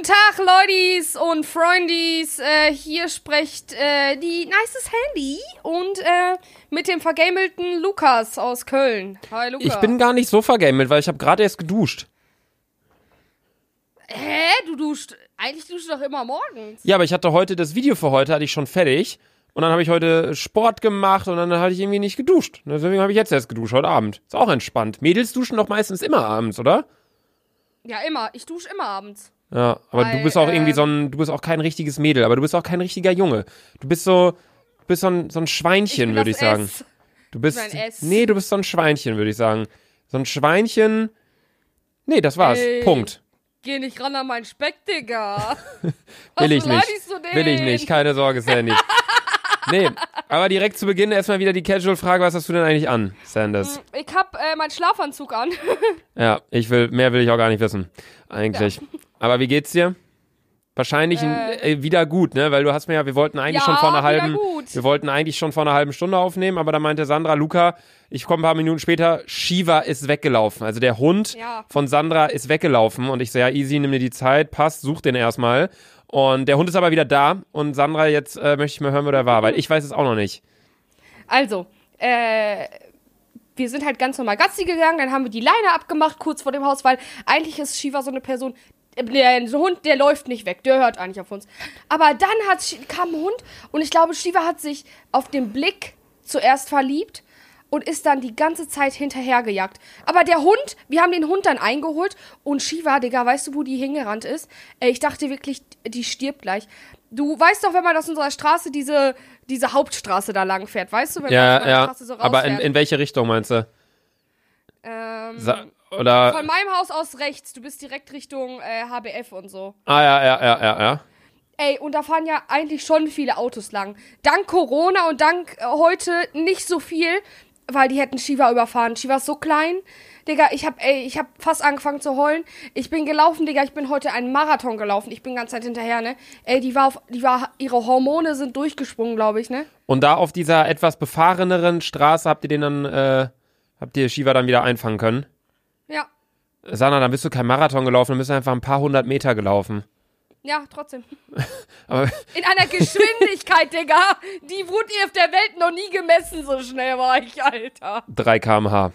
Guten Tag, Leutis und Freundies. Äh, hier spricht äh, die nices Handy und äh, mit dem vergamelten Lukas aus Köln. Hi, Lukas. Ich bin gar nicht so vergamelt, weil ich habe gerade erst geduscht. Hä? Du duscht. Eigentlich duschst du doch immer morgens. Ja, aber ich hatte heute das Video für heute hatte ich schon fertig und dann habe ich heute Sport gemacht und dann hatte ich irgendwie nicht geduscht. Deswegen habe ich jetzt erst geduscht heute Abend. Ist auch entspannt. Mädels duschen doch meistens immer abends, oder? Ja, immer. Ich dusche immer abends. Ja, aber Weil, du bist auch irgendwie so ein, du bist auch kein richtiges Mädel, aber du bist auch kein richtiger Junge. Du bist so, du bist so ein, so ein Schweinchen, würde ich sagen. S. Du bist, ein S. nee, du bist so ein Schweinchen, würde ich sagen. So ein Schweinchen. Nee, das war's. Ey. Punkt. Geh nicht ran an meinen Speck, Digga. Will ich nicht. Will ich nicht. Keine Sorge, Sandy. nee, aber direkt zu Beginn erstmal wieder die Casual-Frage, was hast du denn eigentlich an, Sanders? Ich hab äh, meinen Schlafanzug an. Ja, ich will, mehr will ich auch gar nicht wissen. Eigentlich. Aber wie geht's dir? Wahrscheinlich Äh. äh, wieder gut, ne? Weil du hast mir ja, wir wollten eigentlich Ja, schon vor einer halben, wir wollten eigentlich schon vor einer halben Stunde aufnehmen, aber da meinte Sandra, Luca, ich komme ein paar Minuten später, Shiva ist weggelaufen. Also der Hund Ja. von Sandra ist weggelaufen und ich so, ja, easy, nimm dir die Zeit, passt, such den erstmal. Und der Hund ist aber wieder da und Sandra, jetzt äh, möchte ich mal hören, wo der war, weil ich weiß es auch noch nicht. Also, äh, wir sind halt ganz normal Gassi gegangen, dann haben wir die Leine abgemacht, kurz vor dem Haus, weil eigentlich ist Shiva so eine Person, der Hund, der läuft nicht weg, der hört eigentlich auf uns. Aber dann hat, kam ein Hund und ich glaube, Shiva hat sich auf den Blick zuerst verliebt und ist dann die ganze Zeit hinterhergejagt. Aber der Hund, wir haben den Hund dann eingeholt und Shiva, Digga, weißt du, wo die hingerannt ist? Äh, ich dachte wirklich, die stirbt gleich. Du weißt doch, wenn man aus unserer Straße diese, diese Hauptstraße da lang fährt, weißt du? Wenn man aus Ja, meiner ja. Straße so aber in, rausfährt. in welche Richtung meinst du? ähm, Sa oder? von meinem Haus aus rechts. Du bist direkt Richtung äh, HBF und so. Ah, ja, ja, ja, ja, ja. Ey, und da fahren ja eigentlich schon viele Autos lang. Dank Corona und dank äh, heute nicht so viel, weil die hätten Shiva überfahren. Shiva ist so klein. Digga, ich hab, ey, ich hab fast angefangen zu heulen. Ich bin gelaufen, Digga, ich bin heute einen Marathon gelaufen. Ich bin ganz Zeit hinterher, ne? Ey, die war auf, die war, ihre Hormone sind durchgesprungen, glaube ich, ne? Und da auf dieser etwas befahreneren Straße habt ihr den dann, äh, habt ihr Shiva dann wieder einfangen können? Ja. Sana, dann bist du kein Marathon gelaufen, dann bist du einfach ein paar hundert Meter gelaufen. Ja, trotzdem. Aber In einer Geschwindigkeit, Digga. Die wurde ihr auf der Welt noch nie gemessen, so schnell war ich, Alter. 3 km/h.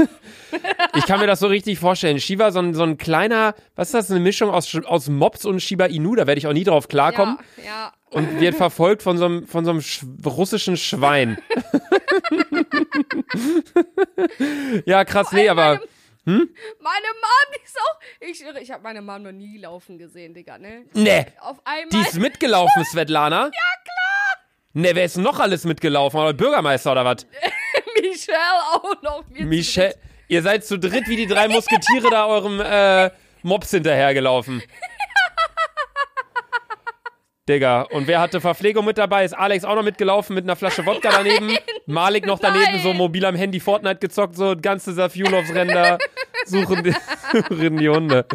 ich kann mir das so richtig vorstellen. Shiva, so ein, so ein kleiner, was ist das, eine Mischung aus, aus Mops und Shiba Inu, da werde ich auch nie drauf klarkommen. Ja, ja. Und wird verfolgt von so einem, von so einem sch russischen Schwein. ja, krass, nee, aber. Meine Mom, die ist auch. Ich schwöre, ich habe meine Mom noch nie laufen gesehen, Digga, ne? Nee. Auf einmal. Die ist mitgelaufen, Svetlana? Ja, klar. Ne, wer ist noch alles mitgelaufen? Oder Bürgermeister oder was? Michelle auch noch. Michelle. Ihr seid zu dritt wie die drei Musketiere da eurem äh, Mops hinterhergelaufen. Digga, und wer hatte Verpflegung mit dabei? Ist Alex auch noch mitgelaufen mit einer Flasche Wodka daneben? Malik noch daneben, Nein. so mobil am Handy Fortnite gezockt, so ganze Safiulovs Ränder. Suchen die, suchen die Hunde.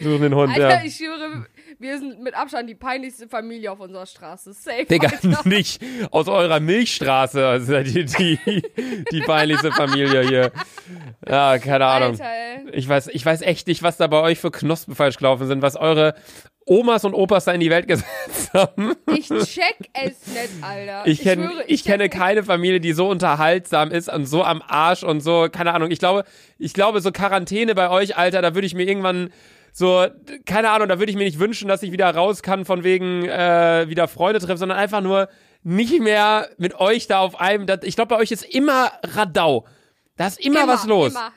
Suchen den Hund, Alter, ja. ich schwöre, wir sind mit Abstand die peinlichste Familie auf unserer Straße. Safe. Digga, Alter. nicht aus eurer Milchstraße. Also seid ihr die, die peinlichste Familie hier. Ja, keine Ahnung. Alter, ey. Ich weiß, ich weiß echt nicht, was da bei euch für Knospen falsch gelaufen sind, was eure Omas und Opas da in die Welt gesetzt haben. Ich check es nicht, Alter. Ich, kenn, schwöre, ich, kenne check- keine Familie, die so unterhaltsam ist und so am Arsch und so, keine Ahnung. Ich glaube, ich glaube, so Quarantäne bei euch, Alter, da würde ich mir irgendwann so, keine Ahnung, da würde ich mir nicht wünschen, dass ich wieder raus kann, von wegen äh, wieder Freunde treffen, sondern einfach nur nicht mehr mit euch da auf einem. Das, ich glaube, bei euch ist immer Radau. Da ist immer, was los. Immer.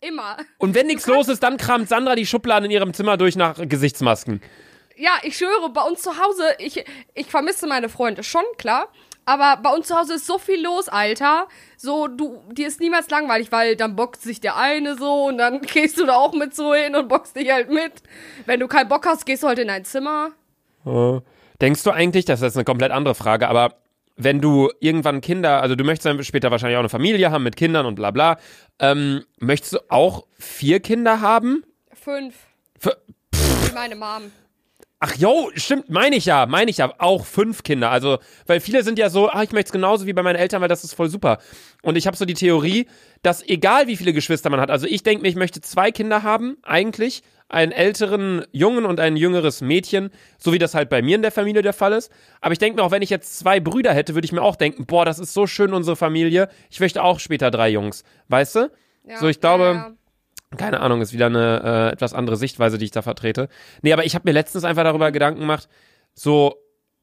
Immer. Und wenn nichts los ist, dann kramt Sandra die Schubladen in ihrem Zimmer durch nach Gesichtsmasken. Ja, ich schwöre, bei uns zu Hause, ich, ich vermisse meine Freunde schon, klar. Aber bei uns zu Hause ist so viel los, Alter. So, du, dir ist niemals langweilig, weil dann bockt sich der eine so und dann gehst du da auch mit so hin und bockst dich halt mit. Wenn du keinen Bock hast, gehst du halt in dein Zimmer. Denkst du eigentlich, das ist eine komplett andere Frage, aber wenn du irgendwann Kinder, also du möchtest dann später wahrscheinlich auch eine Familie haben mit Kindern und bla bla, ähm, möchtest du auch vier Kinder haben? Fünf. Für, Wie meine Mom. Ach jo, stimmt, meine ich ja, meine ich ja, auch fünf Kinder. Also, weil viele sind ja so, ah, ich möchte es genauso wie bei meinen Eltern, weil das ist voll super. Und ich habe so die Theorie, dass egal wie viele Geschwister man hat, also ich denke mir, ich möchte zwei Kinder haben, eigentlich, einen älteren Jungen und ein jüngeres Mädchen, so wie das halt bei mir in der Familie der Fall ist. Aber ich denke mir auch, wenn ich jetzt zwei Brüder hätte, würde ich mir auch denken, boah, das ist so schön, unsere Familie. Ich möchte auch später drei Jungs. Weißt du? Ja, so, ich glaube, ja, ja. Keine Ahnung, ist wieder eine äh, etwas andere Sichtweise, die ich da vertrete. Nee, aber ich habe mir letztens einfach darüber Gedanken gemacht, so,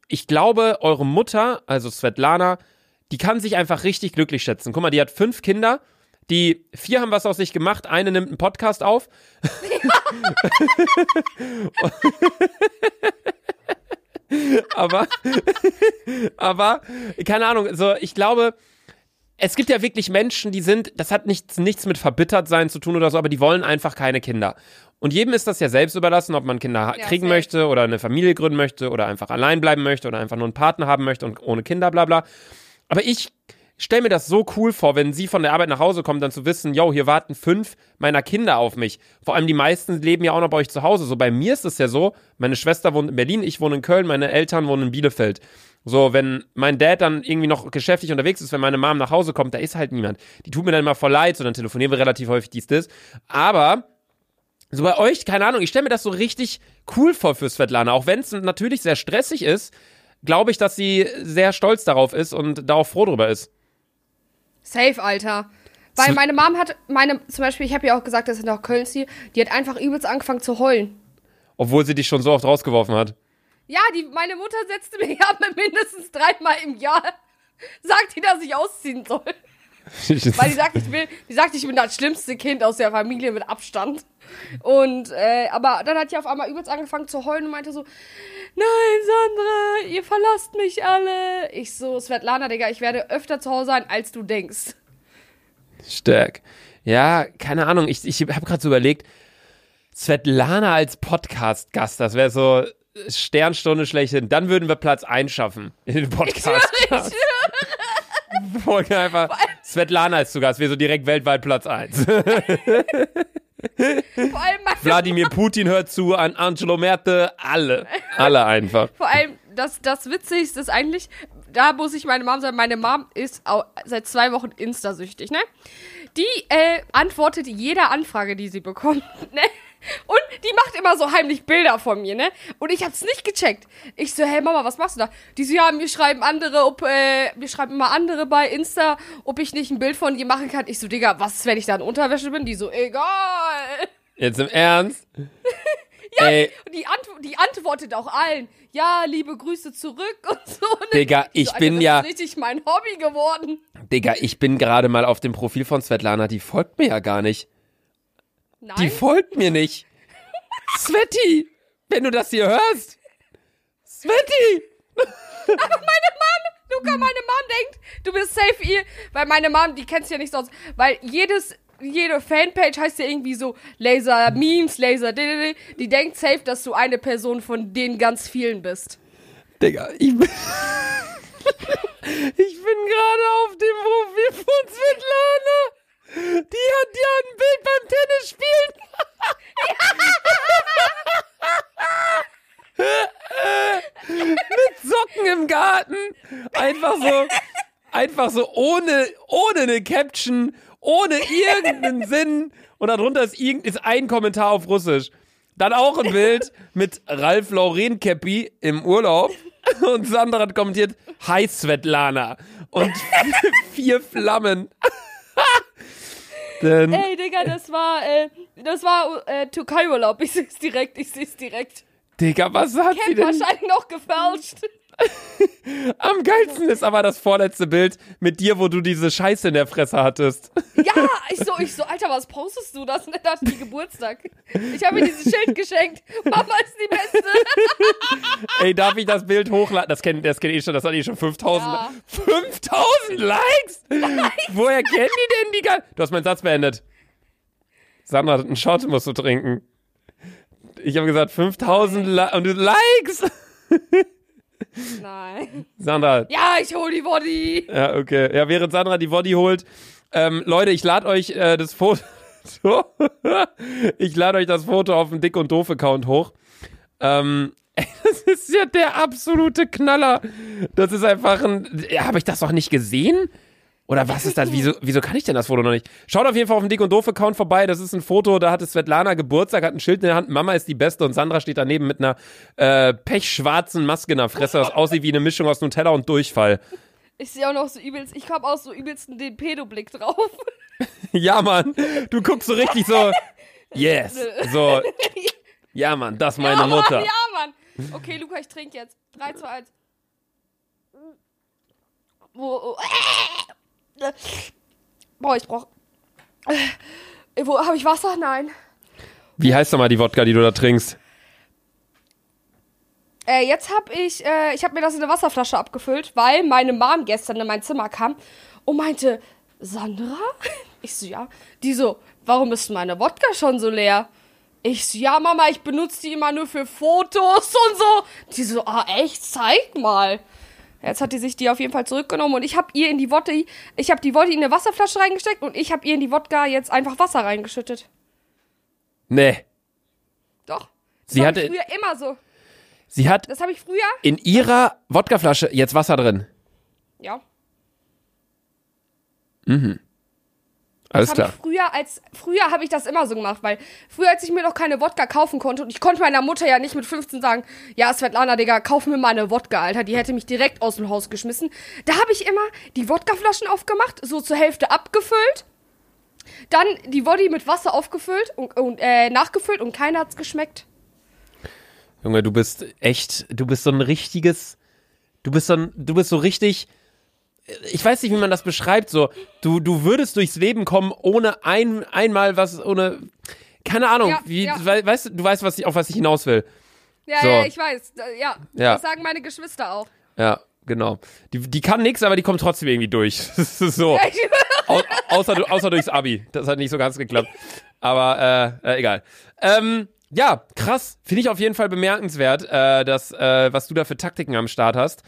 ich glaube, eure Mutter, also Svetlana, die kann sich einfach richtig glücklich schätzen. Guck mal, die hat fünf Kinder, die vier haben was aus sich gemacht, eine nimmt einen Podcast auf. aber, aber, keine Ahnung, so, ich glaube, es gibt ja wirklich Menschen, die sind, das hat nichts, nichts mit verbittert sein zu tun oder so, aber die wollen einfach keine Kinder. Und jedem ist das ja selbst überlassen, ob man Kinder Ja, kriegen safe. möchte oder eine Familie gründen möchte oder einfach allein bleiben möchte oder einfach nur einen Partner haben möchte und ohne Kinder, bla bla. Aber ich stelle mir das so cool vor, wenn sie von der Arbeit nach Hause kommt, dann zu wissen, yo, hier warten fünf meiner Kinder auf mich. Vor allem die meisten leben ja auch noch bei euch zu Hause. So bei mir ist es ja so, meine Schwester wohnt in Berlin, ich wohne in Köln, meine Eltern wohnen in Bielefeld. So, wenn mein Dad dann irgendwie noch geschäftlich unterwegs ist, wenn meine Mom nach Hause kommt, da ist halt niemand. Die tut mir dann immer voll leid, so dann telefonieren wir relativ häufig dies, das. Aber so bei euch, keine Ahnung, ich stelle mir das so richtig cool vor für Svetlana. Auch wenn es natürlich sehr stressig ist, glaube ich, dass sie sehr stolz darauf ist und da auch froh drüber ist. Safe, Alter. Weil Zu- meine Mom hat, meine, zum Beispiel, ich habe ja auch gesagt, dass ich nach Köln ziehe, die hat einfach übelst angefangen zu heulen. Obwohl sie dich schon so oft rausgeworfen hat. Ja, die, meine Mutter setzte mir ja mindestens dreimal im Jahr, sagt die, dass ich ausziehen soll. Weil die sagt, ich will, die sagt, ich bin das schlimmste Kind aus der Familie mit Abstand. Und, äh, aber dann hat die auf einmal übelst angefangen zu heulen und meinte so, nein, Sandra, ihr verlasst mich alle. Ich so, Svetlana, Digga, ich werde öfter zu Hause sein, als du denkst. Stark. Ja, keine Ahnung. Ich, ich habe gerade so überlegt, Svetlana als Podcast-Gast, das wäre so Sternstunde schlechthin. Dann würden wir Platz 1 schaffen in den Podcast. Folge einfach. Svetlana ist zu Gast, wir so direkt weltweit Platz 1. Vor allem, meine, Wladimir Putin hört zu, an Angelo Merte, alle. Alle einfach. vor allem das, das Witzigste ist eigentlich, da muss ich meine Mom sagen, meine Mom ist au- seit zwei Wochen Insta-süchtig, ne? Die äh, antwortet jeder Anfrage, die sie bekommt, ne? Und die macht immer so heimlich Bilder von mir, ne? Und ich hab's nicht gecheckt. Ich so, hey Mama, was machst du da? Die so, ja, mir schreiben andere, ob, äh, mir schreiben immer andere bei Insta, ob ich nicht ein Bild von dir machen kann. Ich so, Digga, was, wenn ich da in Unterwäsche bin? Die so, egal. Jetzt im Ernst? Ey, Und die, Antw die antwortet auch allen. Ja, liebe Grüße zurück und so. Ne? Digga, ich so, Alter, bin das ja- ist richtig mein Hobby geworden. Digga, ich bin gerade mal auf dem Profil von Svetlana, die folgt mir ja gar nicht. Nein. Die folgt mir nicht. Sveti, wenn du das hier hörst. Sveti! Luca, meine Mom denkt, du bist safe ihr, weil meine Mom, die kennst ja nicht sonst, weil jedes, jede Fanpage heißt ja irgendwie so Laser Memes, Laser, di- di- di. die denkt safe, dass du eine Person von den ganz vielen bist. Digga, ich bin. ich bin gerade auf dem Profil von Svetlana. Die hat ja ein Bild beim Tennisspielen. Mit Socken im Garten. Einfach so, einfach so ohne, ohne eine Caption, ohne irgendeinen Sinn. Und darunter ist, irgend, ist ein Kommentar auf Russisch. Dann auch ein Bild mit Ralf Lauren Käppi im Urlaub. Und Sandra hat kommentiert, Hi Svetlana. Und vier Flammen. Denn, Ey, Digga, das war, äh, das war äh, Türkei-Urlaub. Ich seh's direkt, ich seh's direkt. Digga, was hat sie Kennt denn? wahrscheinlich noch gefälscht. Am geilsten ist aber das vorletzte Bild mit dir, wo du diese Scheiße in der Fresse hattest. Ja, ich so, ich so, Alter, was postest du? Das ist die Geburtstag. Ich habe mir dieses Schild geschenkt. Mama ist die Beste. Ey, darf ich das Bild hochladen? Das kennt, das kennt eh schon, das hat eh schon 5000. Ja. 5000 Likes? Woher kennen die denn die Ge Du hast meinen Satz beendet. Sandra, einen Shot musst du trinken. Ich habe gesagt 5000 Li und du Likes. Nein. Sandra, Ja, ich hol die Body. ja, okay. Ja, während Sandra die Body holt. Ähm, Leute, ich lade euch äh, das Foto. ich lade euch das Foto auf dem Dick und Doof Account hoch. Ähm, Das ist ja der absolute Knaller. Das ist einfach ein. Ja, habe ich das doch nicht gesehen? Oder was ist das? Wieso, wieso kann ich denn das Foto noch nicht? Schaut auf jeden Fall auf dem Dick und Doof Account vorbei. Das ist ein Foto, da hatte Svetlana Geburtstag, hat ein Schild in der Hand. Mama ist die Beste und Sandra steht daneben mit einer äh, pechschwarzen Maske in der Fresse, das aussieht wie eine Mischung aus Nutella und Durchfall. Ich sehe auch noch so übelst, ich habe auch so übelsten den Pedoblick drauf. Ja, Mann. Du guckst so richtig so. Yes. So. Ja, Mann, das ist meine ja, Mutter. Mann, ja, Mann. Okay, Luca, ich trinke jetzt. 3, 2, 1. Wo, oh. Boah, ich brauch. Äh, Wo habe ich Wasser? Nein. Wie heißt nochmal die Wodka, die du da trinkst? Äh, jetzt habe ich, äh, ich habe mir das in eine Wasserflasche abgefüllt, weil meine Mom gestern in mein Zimmer kam und meinte, Sandra? Ich so, ja. Die so, warum ist meine Wodka schon so leer? Ich so, ja, Mama, ich benutze die immer nur für Fotos und so. Die so, ah, echt? Zeig mal. Jetzt hat die sich die auf jeden Fall zurückgenommen und ich habe ihr in die Wodka, ich habe die Wodka in eine Wasserflasche reingesteckt und ich habe ihr in die Wodka jetzt einfach Wasser reingeschüttet. Nee. Doch. Das Sie hatte- ich früher immer so. Sie hat Das habe ich früher. in ihrer Wodkaflasche jetzt Wasser drin. Ja. Alles Das klar. früher als früher habe ich das immer so gemacht, weil früher als ich mir noch keine Wodka kaufen konnte und ich konnte meiner Mutter ja nicht mit 15 sagen, ja Svetlana, Digga, kauf mir mal eine Wodka, Alter, die hätte mich direkt aus dem Haus geschmissen. Da habe ich immer die Wodkaflaschen aufgemacht, so zur Hälfte abgefüllt, dann die Body mit Wasser aufgefüllt und, und äh, nachgefüllt und keiner hat's geschmeckt. Junge, du bist echt, du bist so ein richtiges, du bist so ein, du bist so richtig, ich weiß nicht, wie man das beschreibt, so, du, du würdest durchs Leben kommen, ohne ein, einmal was, ohne, keine Ahnung, Ja, wie, ja. we- weißt du, du weißt, was ich, auf was ich hinaus will. Ja, So. ja, ich weiß. Da- Ja, Ja. das sagen meine Geschwister auch. Ja, genau. Die, die kann nix, aber die kommt trotzdem irgendwie durch. So. Au, außer, außer durchs Abi. Das hat nicht so ganz geklappt. Aber äh, äh, egal. Ähm, ja, krass. Finde ich auf jeden Fall bemerkenswert, äh, dass, äh, was du da für Taktiken am Start hast.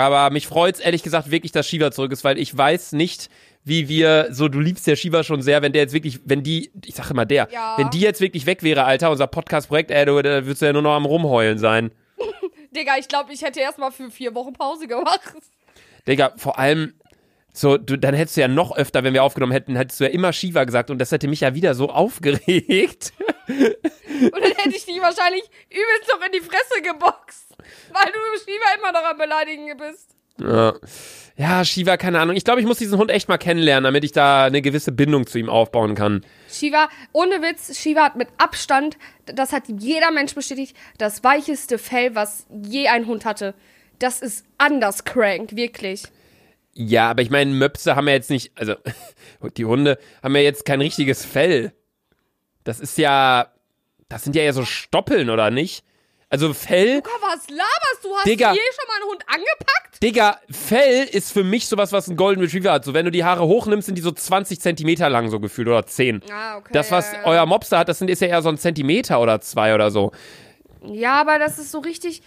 Aber mich freut's ehrlich gesagt wirklich, dass Shiva zurück ist, weil ich weiß nicht, wie wir, so du liebst ja Shiva schon sehr, wenn der jetzt wirklich, wenn die, ich sag immer der, Ja. wenn die jetzt wirklich weg wäre, Alter, unser Podcast-Projekt, ey, du, da würdest du ja nur noch am Rumheulen sein. Digga, ich glaube, ich hätte erstmal für vier Wochen Pause gemacht. Digga, vor allem, so, du, dann hättest du ja noch öfter, wenn wir aufgenommen hätten, hättest du ja immer Shiva gesagt und das hätte mich ja wieder so aufgeregt. Und dann hätte ich dich wahrscheinlich übelst noch in die Fresse geboxt. Weil du Shiva immer noch am Beleidigen bist. Ja, ja Shiva, keine Ahnung. Ich glaube, ich muss diesen Hund echt mal kennenlernen, damit ich da eine gewisse Bindung zu ihm aufbauen kann. Shiva, ohne Witz, Shiva hat mit Abstand, das hat jeder Mensch bestätigt, das weicheste Fell, was je ein Hund hatte. Das ist anders crank, wirklich. Ja, aber ich meine, Möpse haben ja jetzt nicht, also die Hunde haben ja jetzt kein richtiges Fell. Das ist ja, das sind ja eher so Stoppeln, oder nicht? Also Fell, Luca, was laberst du? Hast Digga. du je schon mal einen Hund angepackt? Digga, Fell ist für mich sowas, was ein Golden Retriever hat. So, wenn du die Haare hochnimmst, sind die so 20 Zentimeter lang so gefühlt oder 10. Ah, okay. Das, was euer Mobster hat, das sind, ist ja eher so ein Zentimeter oder zwei oder so. Ja, aber das ist so richtig,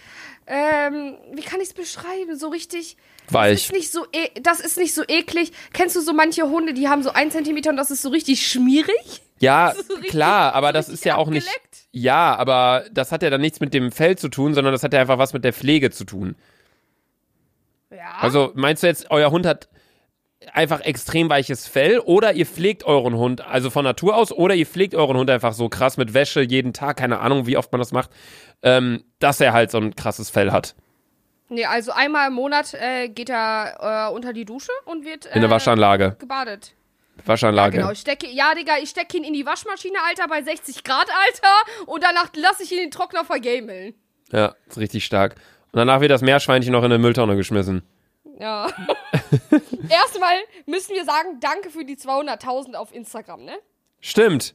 ähm, wie kann ich es beschreiben? So richtig, Weich. ist nicht so, e das ist nicht so eklig. Kennst du so manche Hunde, die haben so ein Zentimeter und das ist so richtig schmierig? Ja, so richtig- klar, aber so das ist ja auch nicht. abgeleckt. Ja, aber das hat ja dann nichts mit dem Fell zu tun, sondern das hat ja einfach was mit der Pflege zu tun. Ja. Also meinst du jetzt, euer Hund hat einfach extrem weiches Fell oder ihr pflegt euren Hund, also von Natur aus, oder ihr pflegt euren Hund einfach so krass mit Wäsche jeden Tag, keine Ahnung, wie oft man das macht, ähm, dass er halt so ein krasses Fell hat. Nee, also einmal im Monat äh, geht er äh, unter die Dusche und wird äh, In der Waschanlage. gebadet. Waschanlage. Genau, ich stecke, ja, Digga, ich stecke ihn in die Waschmaschine, Alter, bei 60 Grad, Alter, und danach lasse ich ihn in den Trockner vergameln. Ja, ist richtig stark. Und danach wird das Meerschweinchen noch in eine Mülltonne geschmissen. Ja. Erstmal müssen wir sagen, danke für die 200.000 auf Instagram, ne? Stimmt.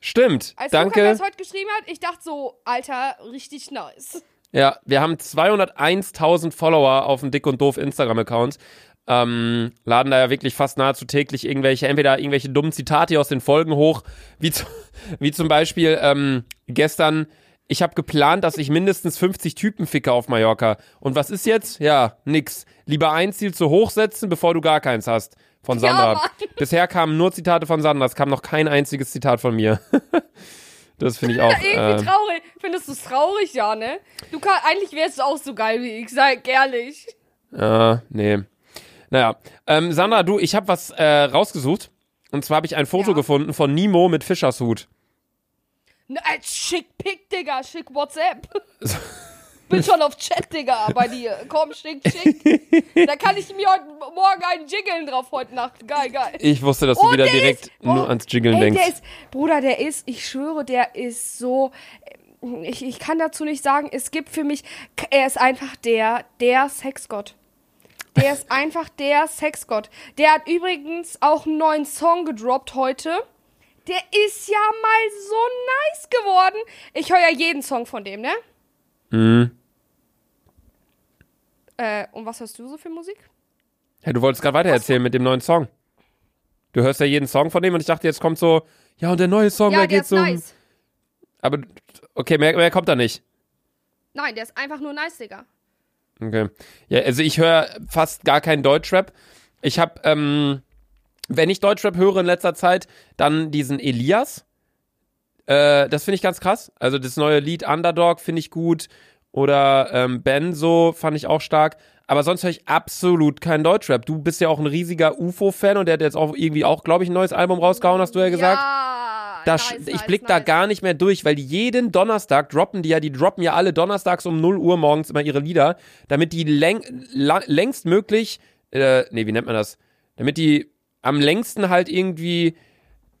Stimmt. Als Danke. das heute geschrieben hat, ich dachte so, Alter, richtig nice. Ja, wir haben 201.000 Follower auf dem Dick und Doof Instagram-Account. Ähm, laden da ja wirklich fast nahezu täglich irgendwelche, entweder irgendwelche dummen Zitate aus den Folgen hoch, wie, zu, wie zum Beispiel ähm, gestern, ich habe geplant, dass ich mindestens 50 Typen ficke auf Mallorca. Und was ist jetzt? Ja, nix. Lieber ein Ziel zu hoch setzen, bevor du gar keins hast. Von Ja, Sandra. Mann. Bisher kamen nur Zitate von Sandra, es kam noch kein einziges Zitat von mir. Das finde ich auch. Irgendwie Äh, traurig. Findest du es traurig, ja, ne? Du kann, eigentlich wärst du auch so geil wie ich, sag ehrlich. äh, nee. Naja. Ähm, Sandra, du, ich habe was äh, rausgesucht. Und zwar habe ich ein Foto Ja. gefunden von Nemo mit Fischershut. Ne, als schick Pick, Digga, schick WhatsApp. Bin schon auf Chat, Digga, bei dir. Komm, schick, schick. da kann ich mir heute Morgen einen jiggeln drauf heute Nacht. Geil, geil. Ich wusste, dass du Oh, wieder der direkt ist- oh, nur ans Jiggeln Ey, denkst. der ist, Bruder, der ist, ich schwöre, der ist so. Ich, ich kann dazu nicht sagen, es gibt für mich, er ist einfach der, der Sexgott. Der ist einfach der Sexgott. Der hat übrigens auch einen neuen Song gedroppt heute. Der ist ja mal so nice geworden. Ich höre ja jeden Song von dem, ne? Mhm. Äh, und was hörst du so für Musik? Ja, du wolltest gerade weitererzählen mit dem neuen Song. Du hörst ja jeden Song von dem und ich dachte, jetzt kommt so, ja, und der neue Song, ja, da geht's ist um. nice. Aber, okay, mehr, mehr kommt da nicht. Nein, der ist einfach nur nice, Digga. Okay. Ja, also ich höre fast gar keinen Deutschrap. Ich habe, ähm, wenn ich Deutschrap höre in letzter Zeit, dann diesen Elias. Äh, das finde ich ganz krass. Also das neue Lied Underdog finde ich gut. Oder ähm, Benzo fand ich auch stark. Aber sonst höre ich absolut keinen Deutschrap. Du bist ja auch ein riesiger UFO-Fan und der hat jetzt auch irgendwie auch, glaube ich, ein neues Album rausgehauen, hast du ja gesagt. Ja, Da, nice, ich nice, blick da nice. gar nicht mehr durch, weil die jeden Donnerstag droppen die ja, die droppen ja alle donnerstags um 0 Uhr morgens immer ihre Lieder, damit die läng, längst möglich, äh, nee, wie nennt man das? Damit die am längsten halt irgendwie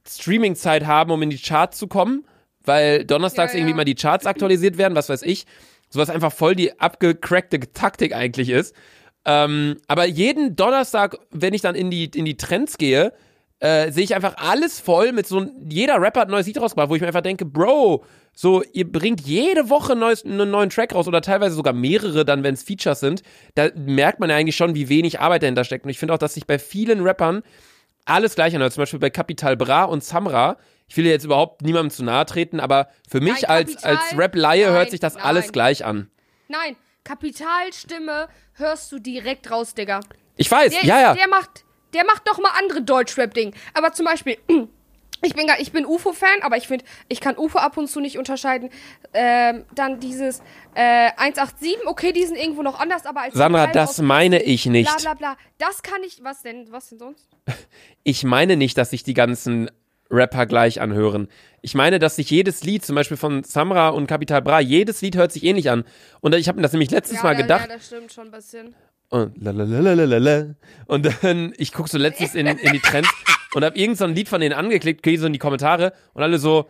Streaming-Zeit haben, um in die Charts zu kommen, weil donnerstags Ja, irgendwie ja. mal die Charts aktualisiert werden, was weiß ich. Sowas einfach voll die abgecrackte Taktik eigentlich ist. Ähm, aber jeden Donnerstag, wenn ich dann in die, in die Trends gehe, äh, sehe ich einfach alles voll mit so jeder Rapper hat ein neues Lied rausgebracht, wo ich mir einfach denke, Bro, so, ihr bringt jede Woche neues, einen neuen Track raus oder teilweise sogar mehrere dann, wenn es Features sind. Da merkt man ja eigentlich schon, wie wenig Arbeit dahinter steckt. Und ich finde auch, dass sich bei vielen Rappern alles gleich anhört. Zum Beispiel bei Capital Bra und Samra. Ich will jetzt überhaupt niemandem zu nahe treten, aber für mich Nein, als, als Rap-Laie hört sich das nein. alles gleich an. Nein, Kapitalstimme hörst du direkt raus, Digga. Ich weiß, Der, ja, ist, ja. der macht, der macht doch mal andere Deutschrap-Ding. Aber zum Beispiel, ich bin, ich bin UFO-Fan, aber ich finde, ich kann UFO ab und zu nicht unterscheiden. Ähm, dann dieses äh, 187, okay, die sind irgendwo noch anders, aber als Sandra, das meine ich nicht. Bla bla bla. Das kann ich. Was denn? Was denn sonst? Ich meine nicht, dass sich die ganzen Rapper gleich anhören. Ich meine, dass sich jedes Lied, zum Beispiel von Samra und Capital Bra, jedes Lied hört sich ähnlich an. Und ich habe mir das nämlich letztes ja, Mal ja, gedacht. Ja, das stimmt schon ein bisschen. Und lalalalalalala. Und dann, ich guck so letztens in, in die Trends und hab irgend so ein Lied von denen angeklickt, gehe so in die Kommentare und alle so,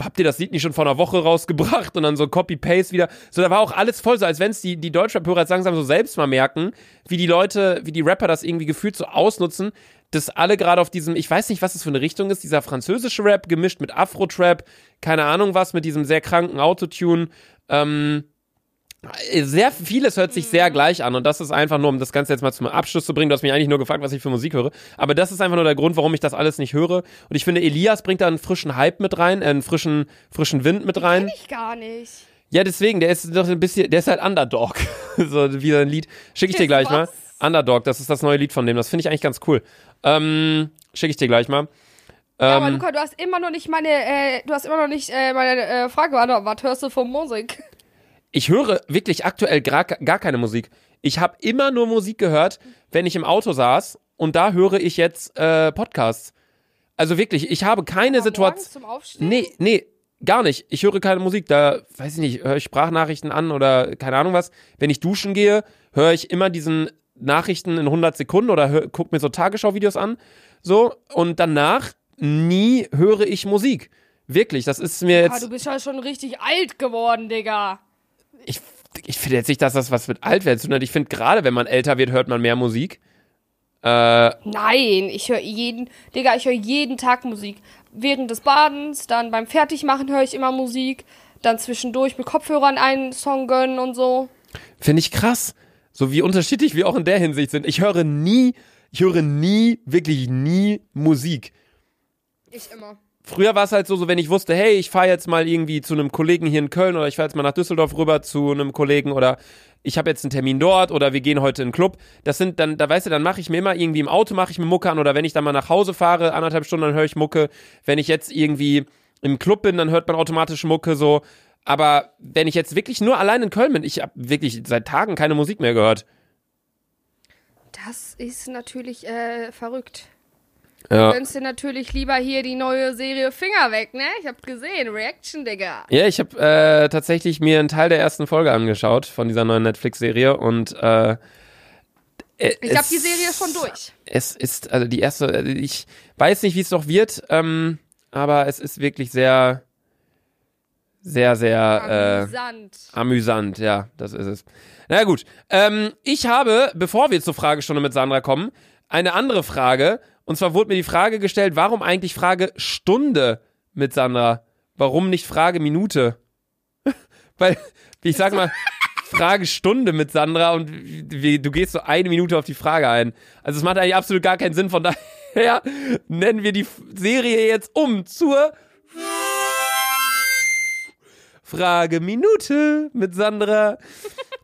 habt ihr das Lied nicht schon vor einer Woche rausgebracht? Und dann so Copy-Paste wieder. So, da war auch alles voll so, als wenn es die, die Deutschrap-Hörer jetzt langsam so selbst mal merken, wie die Leute, wie die Rapper das irgendwie gefühlt so ausnutzen, dass alle gerade auf diesem, ich weiß nicht, was das für eine Richtung ist, dieser französische Rap gemischt mit Afro-Trap, keine Ahnung was, mit diesem sehr kranken Autotune, ähm, sehr vieles hört sich sehr gleich an und das ist einfach nur, um das Ganze jetzt mal zum Abschluss zu bringen. Du hast mich eigentlich nur gefragt, was ich für Musik höre, aber das ist einfach nur der Grund, warum ich das alles nicht höre. Und ich finde, Elias bringt da einen frischen Hype mit rein, äh, einen frischen, frischen Wind mit rein. Kenn ich gar nicht. Ja, deswegen, der ist doch ein bisschen, der ist halt Underdog. so wie ein Lied. Schicke ich dir gleich mal. Was? Underdog, das ist das neue Lied von dem. Das finde ich eigentlich ganz cool. Ähm, Schicke ich dir gleich mal. Ja, aber Ähm, Luca, du hast immer noch nicht meine, äh, du hast immer noch nicht äh, meine äh, Frage beantwortet. Was hörst du von Musik? Ich höre wirklich aktuell gar, gar keine Musik. Ich habe immer nur Musik gehört, wenn ich im Auto saß und da höre ich jetzt äh, Podcasts. Also wirklich, ich habe keine Situation. zum Aufstehen? Nee, nee, gar nicht. Ich höre keine Musik. Da, weiß ich nicht, höre ich Sprachnachrichten an oder keine Ahnung was. Wenn ich duschen gehe, höre ich immer diesen Nachrichten in 100 Sekunden oder hör, guck mir so Tagesschau-Videos an. So, und danach nie höre ich Musik. Wirklich, das ist mir jetzt. du bist ja schon richtig alt geworden, Digga. Ich, ich finde jetzt nicht, dass das was mit Altwerden zu tun hat. Ich finde, gerade wenn man älter wird, hört man mehr Musik. Äh, Nein, ich höre jeden, Digga, ich höre jeden Tag Musik. Während des Badens, dann beim Fertigmachen höre ich immer Musik. Dann zwischendurch mit Kopfhörern einen Song gönnen und so. finde ich krass. So wie unterschiedlich wir auch in der Hinsicht sind. Ich höre nie, ich höre nie, wirklich nie Musik. Ich immer. Früher war es halt so, so, wenn ich wusste, hey, ich fahre jetzt mal irgendwie zu einem Kollegen hier in Köln oder ich fahre jetzt mal nach Düsseldorf rüber zu einem Kollegen oder ich habe jetzt einen Termin dort oder wir gehen heute in den Club. Das sind dann, da weißt du, dann mache ich mir immer irgendwie im Auto mache ich mir Mucke an oder wenn ich dann mal nach Hause fahre, anderthalb Stunden, dann höre ich Mucke. Wenn ich jetzt irgendwie im Club bin, dann hört man automatisch Mucke so. Aber wenn ich jetzt wirklich nur allein in Köln bin, ich habe wirklich seit Tagen keine Musik mehr gehört. Das ist natürlich äh, verrückt. Ja. Du gönnst dir natürlich lieber hier die neue Serie Finger weg, ne? Ich hab gesehen, Reaction, Digga. Ja, ich habe äh, tatsächlich mir einen Teil der ersten Folge angeschaut von dieser neuen Netflix-Serie und äh, Ich hab die Serie schon durch. Es ist, also die erste, ich weiß nicht, wie es noch wird, ähm, aber es ist wirklich sehr, sehr, sehr Amüsant. äh, amüsant, ja, das ist es. Na gut, ähm, ich habe, bevor wir zur Fragestunde mit Sandra kommen, eine andere Frage. Und zwar wurde mir die Frage gestellt, warum eigentlich Frage Stunde mit Sandra? Warum nicht Frage Minute? Weil, ich sag mal, Frage Stunde mit Sandra und wie, du gehst so eine Minute auf die Frage ein. Also es macht eigentlich absolut gar keinen Sinn. Von daher nennen wir die Serie jetzt um zur Frage Minute mit Sandra.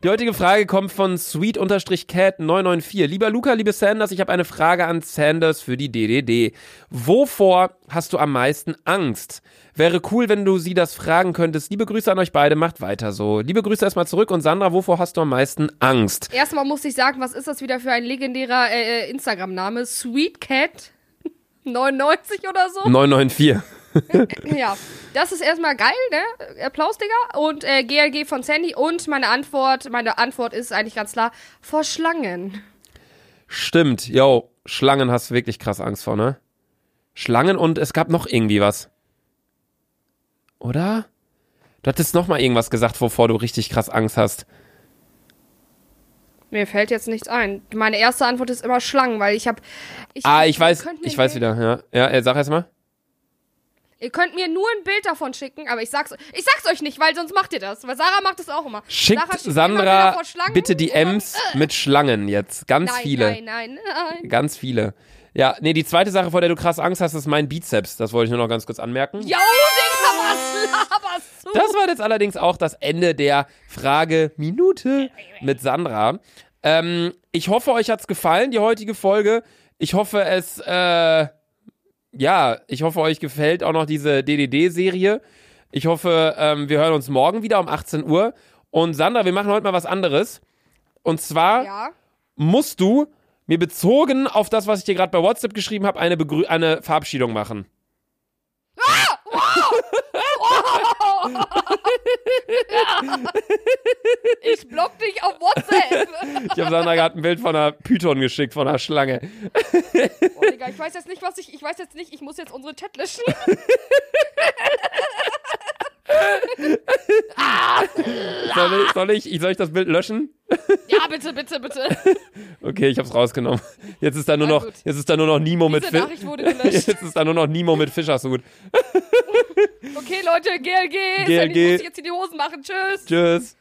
Die heutige Frage kommt von sweet-cat994. Lieber Luca, liebe Sanders, ich habe eine Frage an Sanders für die DDD. Wovor hast du am meisten Angst? Wäre cool, wenn du sie das fragen könntest. Liebe Grüße an euch beide, macht weiter so. Liebe Grüße erstmal zurück und Sandra, wovor hast du am meisten Angst? Erstmal muss ich sagen, was ist das wieder für ein legendärer äh, äh, Instagram-Name? Sweetcat 99 oder so? 994. Ja, das ist erstmal geil, ne? Applaus, Digga. Und äh, GLG von Sandy. Und meine Antwort, meine Antwort ist eigentlich ganz klar, vor Schlangen. Stimmt, yo, Schlangen hast du wirklich krass Angst vor, ne? Schlangen und es gab noch irgendwie was. Oder? Du hattest noch mal irgendwas gesagt, wovor du richtig krass Angst hast. Mir fällt jetzt nichts ein. Meine erste Antwort ist immer Schlangen, weil ich habe. ah, ich weiß, ich weiß wieder, ja. Ja, äh, sag erst mal. Ihr könnt mir nur ein Bild davon schicken, aber ich sag's, ich sag's euch nicht, weil sonst macht ihr das. Weil Sarah macht das auch immer. Schickt Sarah schickt Sandra bitte die und- Ems mit Schlangen jetzt. Ganz Nein, viele. nein, nein, nein. Ganz viele. Ja, nee, die zweite Sache, vor der du krass Angst hast, ist mein Bizeps. Das wollte ich nur noch ganz kurz anmerken. Yo, Digga, was laberst du? Das war jetzt allerdings auch das Ende der Frage Minute mit Sandra. Ähm, ich hoffe, euch hat's gefallen, die heutige Folge. Ich hoffe, es, äh, ja, ich hoffe, euch gefällt auch noch diese DDD-Serie. Ich hoffe, ähm, wir hören uns morgen wieder um 18 Uhr. Und Sandra, wir machen heute mal was anderes. Und zwar Ja. musst du mir bezogen auf das, was ich dir gerade bei WhatsApp geschrieben habe, eine, Begrü eine Verabschiedung machen. Ich block dich auf WhatsApp. Ich habe Sandra gerade ein Bild von einer Python geschickt, von einer Schlange. Oh, Digga, ich weiß jetzt nicht, was ich. Ich weiß jetzt nicht, ich muss jetzt unsere Chat löschen. Soll ich, soll ich, soll ich das Bild löschen? Ja, bitte, bitte, bitte. Okay, ich hab's rausgenommen. Jetzt ist da nur noch, gut. jetzt ist da nur noch Nemo mit Diese Fisch. Wurde gelöscht. Jetzt ist da nur noch Nemo mit Fischershut. Okay, Leute, GLG. GLG. Sandy muss jetzt in die Hosen machen. Tschüss. Tschüss.